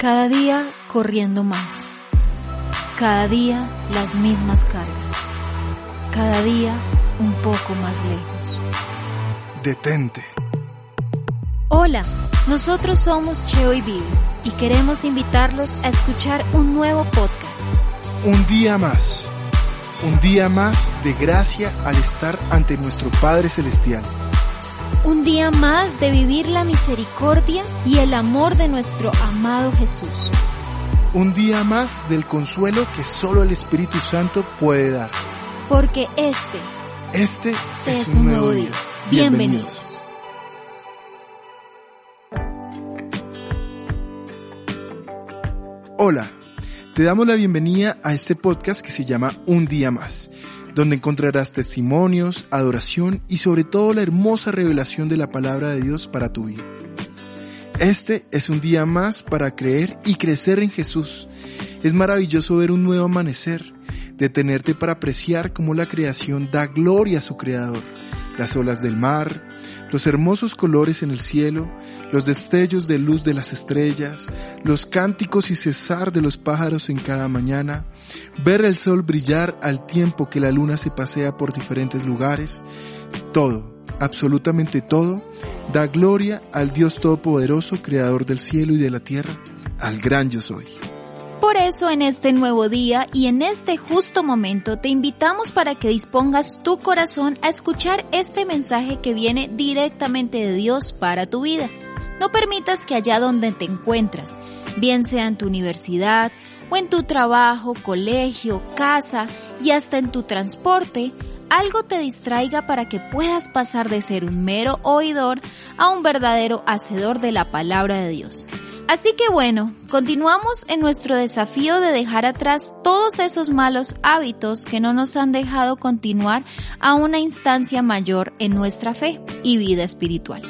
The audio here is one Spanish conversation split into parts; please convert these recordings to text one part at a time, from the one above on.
Cada día corriendo más. Cada día las mismas cargas. Cada día un poco más lejos. Detente. Hola, nosotros somos Cheo y Bill y queremos invitarlos a escuchar un nuevo podcast. Un día más. Un día más de gracia al estar ante nuestro Padre Celestial. Un día más de vivir la misericordia y el amor de nuestro amado Jesús. Un día más del consuelo que solo el Espíritu Santo puede dar. Porque este, Este es, un nuevo día. Bienvenidos. Hola, te damos la bienvenida a este podcast que se llama Un día más, donde encontrarás testimonios, adoración y sobre todo la hermosa revelación de la palabra de Dios para tu vida. Este es un día más para creer y crecer en Jesús. Es maravilloso ver un nuevo amanecer, detenerte para apreciar cómo la creación da gloria a su creador, las olas del mar, los hermosos colores en el cielo, los destellos de luz de las estrellas, los cánticos y cesar de los pájaros en cada mañana, ver el sol brillar al tiempo que la luna se pasea por diferentes lugares, todo, absolutamente todo, da gloria al Dios Todopoderoso, Creador del cielo y de la tierra, al gran yo soy. Por eso en este nuevo día y en este justo momento te invitamos para que dispongas tu corazón a escuchar este mensaje que viene directamente de Dios para tu vida. No permitas que allá donde te encuentras, bien sea en tu universidad o en tu trabajo, colegio, casa y hasta en tu transporte, algo te distraiga para que puedas pasar de ser un mero oidor a un verdadero hacedor de la palabra de Dios. Así que bueno, continuamos en nuestro desafío de dejar atrás todos esos malos hábitos que no nos han dejado continuar a una instancia mayor en nuestra fe y vida espiritual.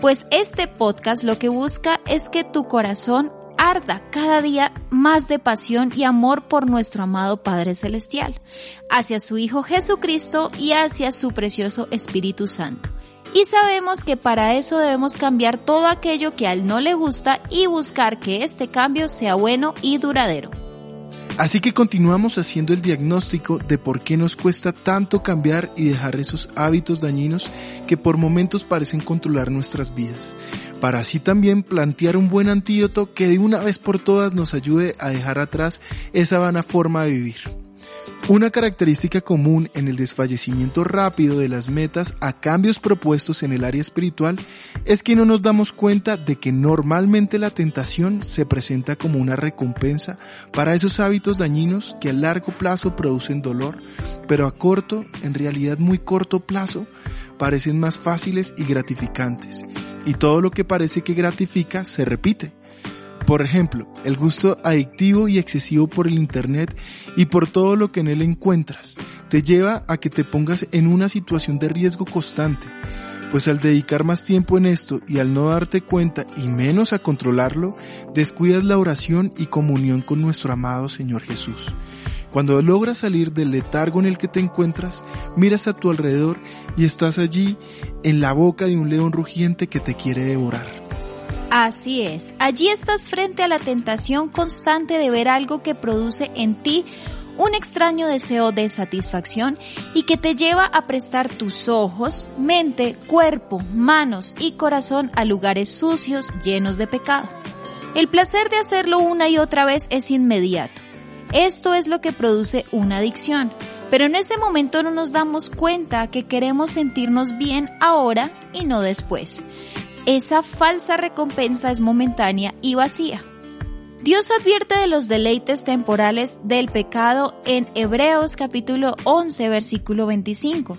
Pues este podcast lo que busca es que tu corazón arda cada día más de pasión y amor por nuestro amado Padre Celestial, hacia su Hijo Jesucristo y hacia su precioso Espíritu Santo. Y sabemos que para eso debemos cambiar todo aquello que a él no le gusta y buscar que este cambio sea bueno y duradero. Así que continuamos haciendo el diagnóstico de por qué nos cuesta tanto cambiar y dejar esos hábitos dañinos que por momentos parecen controlar nuestras vidas, para así también plantear un buen antídoto que de una vez por todas nos ayude a dejar atrás esa vana forma de vivir. Una característica común en el desfallecimiento rápido de las metas a cambios propuestos en el área espiritual es que no nos damos cuenta de que normalmente la tentación se presenta como una recompensa para esos hábitos dañinos que a largo plazo producen dolor, pero a corto, en realidad muy corto plazo, parecen más fáciles y gratificantes. Y todo lo que parece que gratifica se repite. Por ejemplo, el gusto adictivo y excesivo por el Internet y por todo lo que en él encuentras te lleva a que te pongas en una situación de riesgo constante, pues al dedicar más tiempo en esto y al no darte cuenta y menos a controlarlo, descuidas la oración y comunión con nuestro amado Señor Jesús. Cuando logras salir del letargo en el que te encuentras, miras a tu alrededor y estás allí en la boca de un león rugiente que te quiere devorar. Así es, allí estás frente a la tentación constante de ver algo que produce en ti un extraño deseo de satisfacción y que te lleva a prestar tus ojos, mente, cuerpo, manos y corazón a lugares sucios llenos de pecado. El placer de hacerlo una y otra vez es inmediato. Esto es lo que produce una adicción, pero en ese momento no nos damos cuenta que queremos sentirnos bien ahora y no después esa falsa recompensa es momentánea y vacía. Dios advierte de los deleites temporales del pecado en Hebreos capítulo 11 versículo 25.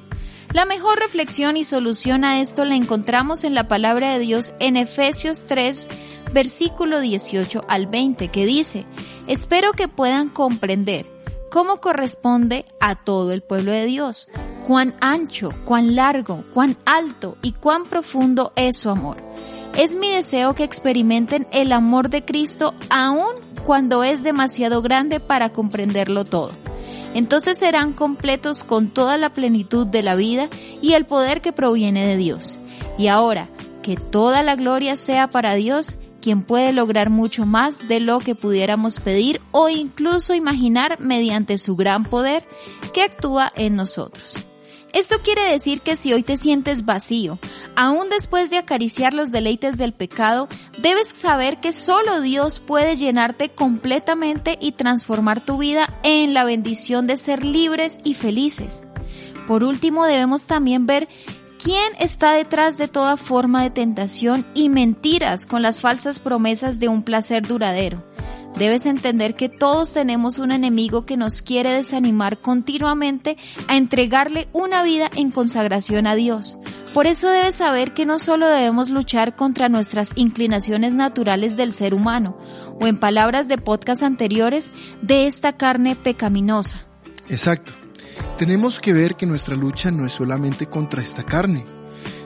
La mejor reflexión y solución a esto la encontramos en la palabra de Dios en Efesios 3 versículo 18 al 20, que dice, espero que puedan comprender cómo corresponde a todo el pueblo de Dios, cuán ancho, cuán largo, cuán alto y cuán profundo es su amor. Es mi deseo que experimenten el amor de Cristo aun cuando es demasiado grande para comprenderlo todo. Entonces serán completos con toda la plenitud de la vida y el poder que proviene de Dios. Y ahora, que toda la gloria sea para Dios, quien puede lograr mucho más de lo que pudiéramos pedir o incluso imaginar mediante su gran poder que actúa en nosotros. Esto quiere decir que si hoy te sientes vacío, aún después de acariciar los deleites del pecado, debes saber que solo Dios puede llenarte completamente y transformar tu vida en la bendición de ser libres y felices. Por último, debemos también ver ¿Quién está detrás de toda forma de tentación y mentiras con las falsas promesas de un placer duradero? Debes entender que todos tenemos un enemigo que nos quiere desanimar continuamente a entregarle una vida en consagración a Dios. Por eso debes saber que no solo debemos luchar contra nuestras inclinaciones naturales del ser humano, o en palabras de podcast anteriores, de esta carne pecaminosa. Exacto. Tenemos que ver que nuestra lucha no es solamente contra esta carne,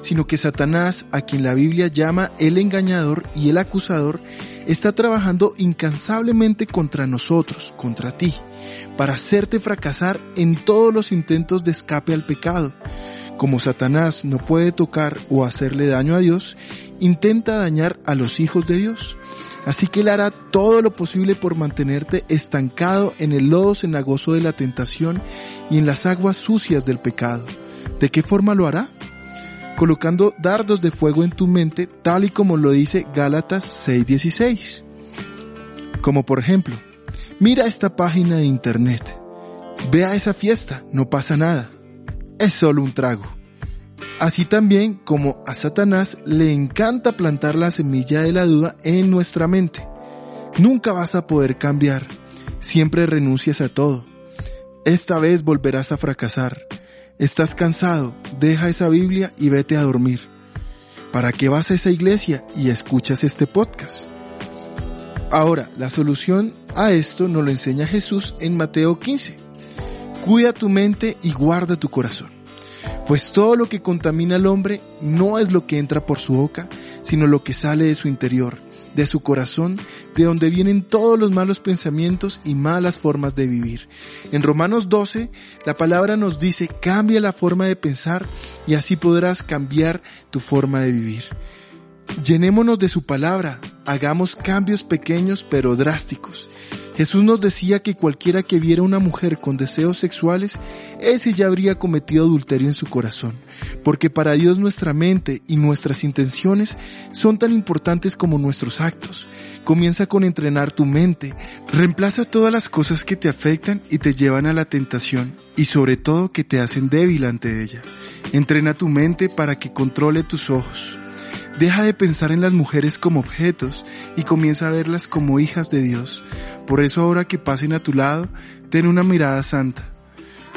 sino que Satanás, a quien la Biblia llama el engañador y el acusador, está trabajando incansablemente contra nosotros, contra ti, para hacerte fracasar en todos los intentos de escape al pecado. Como Satanás no puede tocar o hacerle daño a Dios, intenta dañar a los hijos de Dios. Así que Él hará todo lo posible por mantenerte estancado en el lodo cenagoso de la tentación y en las aguas sucias del pecado. ¿De qué forma lo hará? Colocando dardos de fuego en tu mente, tal y como lo dice Gálatas 6:16. Como por ejemplo, mira esta página de internet. Ve a esa fiesta, no pasa nada. Es solo un trago. Así también como a Satanás le encanta plantar la semilla de la duda en nuestra mente. Nunca vas a poder cambiar. Siempre renuncias a todo. Esta vez volverás a fracasar. Estás cansado, deja esa Biblia y vete a dormir. ¿Para qué vas a esa iglesia y escuchas este podcast? Ahora, la solución a esto nos lo enseña Jesús en Mateo 15. Cuida tu mente y guarda tu corazón. Pues todo lo que contamina al hombre no es lo que entra por su boca, sino lo que sale de su interior, de su corazón, de donde vienen todos los malos pensamientos y malas formas de vivir. En Romanos 12, la palabra nos dice, cambia la forma de pensar y así podrás cambiar tu forma de vivir. Llenémonos de su palabra, hagamos cambios pequeños pero drásticos Jesús nos decía que cualquiera que viera una mujer con deseos sexuales, ese ya habría cometido adulterio en su corazón, porque para Dios nuestra mente y nuestras intenciones son tan importantes como nuestros actos. Comienza con entrenar tu mente, reemplaza todas las cosas que te afectan y te llevan a la tentación, y sobre todo que te hacen débil ante ella. Entrena tu mente para que controle tus ojos. Deja de pensar en las mujeres como objetos y comienza a verlas como hijas de Dios. Por eso ahora que pasen a tu lado, ten una mirada santa.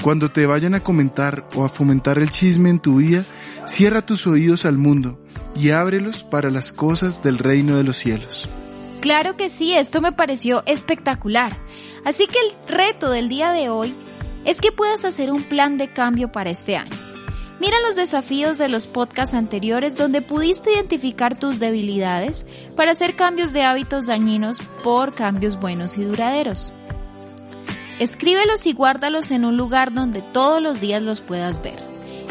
Cuando te vayan a comentar o a fomentar el chisme en tu vida, cierra tus oídos al mundo y ábrelos para las cosas del reino de los cielos. Claro que sí, esto me pareció espectacular. Así que el reto del día de hoy es que puedas hacer un plan de cambio para este año. Mira los desafíos de los podcasts anteriores donde pudiste identificar tus debilidades para hacer cambios de hábitos dañinos por cambios buenos y duraderos. Escríbelos y guárdalos en un lugar donde todos los días los puedas ver.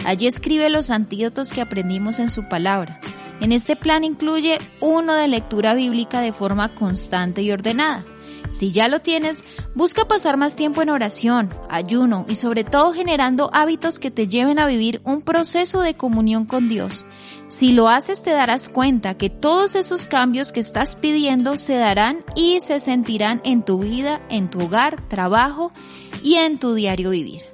Allí escribe los antídotos que aprendimos en su palabra. En este plan incluye uno de lectura bíblica de forma constante y ordenada. Si ya lo tienes, busca pasar más tiempo en oración, ayuno y sobre todo generando hábitos que te lleven a vivir un proceso de comunión con Dios. Si lo haces te darás cuenta que todos esos cambios que estás pidiendo se darán y se sentirán en tu vida, en tu hogar, trabajo y en tu diario vivir.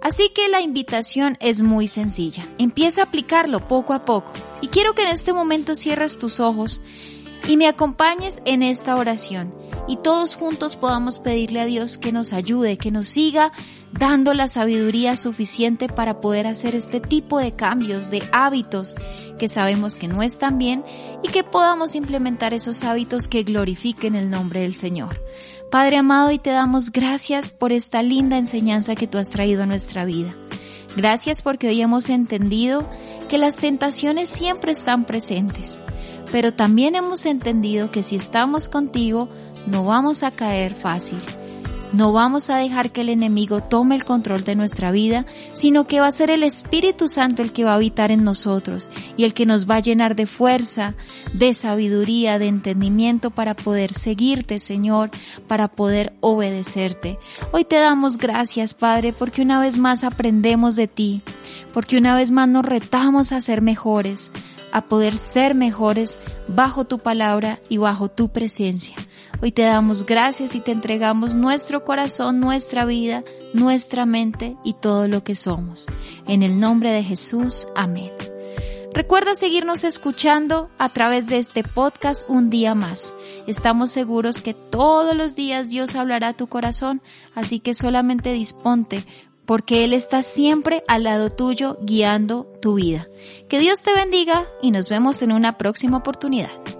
Así que la invitación es muy sencilla. Empieza a aplicarlo poco a poco. Y quiero que en este momento cierres tus ojos y me acompañes en esta oración y todos juntos podamos pedirle a Dios que nos ayude, que nos siga dando la sabiduría suficiente para poder hacer este tipo de cambios, de hábitos que sabemos que no están bien y que podamos implementar esos hábitos que glorifiquen el nombre del Señor. Padre amado, y te damos gracias por esta linda enseñanza que tú has traído a nuestra vida. Gracias porque hoy hemos entendido que las tentaciones siempre están presentes, pero también hemos entendido que si estamos contigo no vamos a caer fácil. No vamos a dejar que el enemigo tome el control de nuestra vida, sino que va a ser el Espíritu Santo el que va a habitar en nosotros y el que nos va a llenar de fuerza, de sabiduría, de entendimiento para poder seguirte, Señor, para poder obedecerte. Hoy te damos gracias, Padre, porque una vez más aprendemos de ti, porque una vez más nos retamos a ser mejores, a poder ser mejores bajo tu palabra y bajo tu presencia. Hoy te damos gracias y te entregamos nuestro corazón, nuestra vida, nuestra mente y todo lo que somos. En el nombre de Jesús, amén. Recuerda seguirnos escuchando a través de este podcast un día más. Estamos seguros que todos los días Dios hablará a tu corazón, así que solamente disponte porque Él está siempre al lado tuyo guiando tu vida. Que Dios te bendiga y nos vemos en una próxima oportunidad.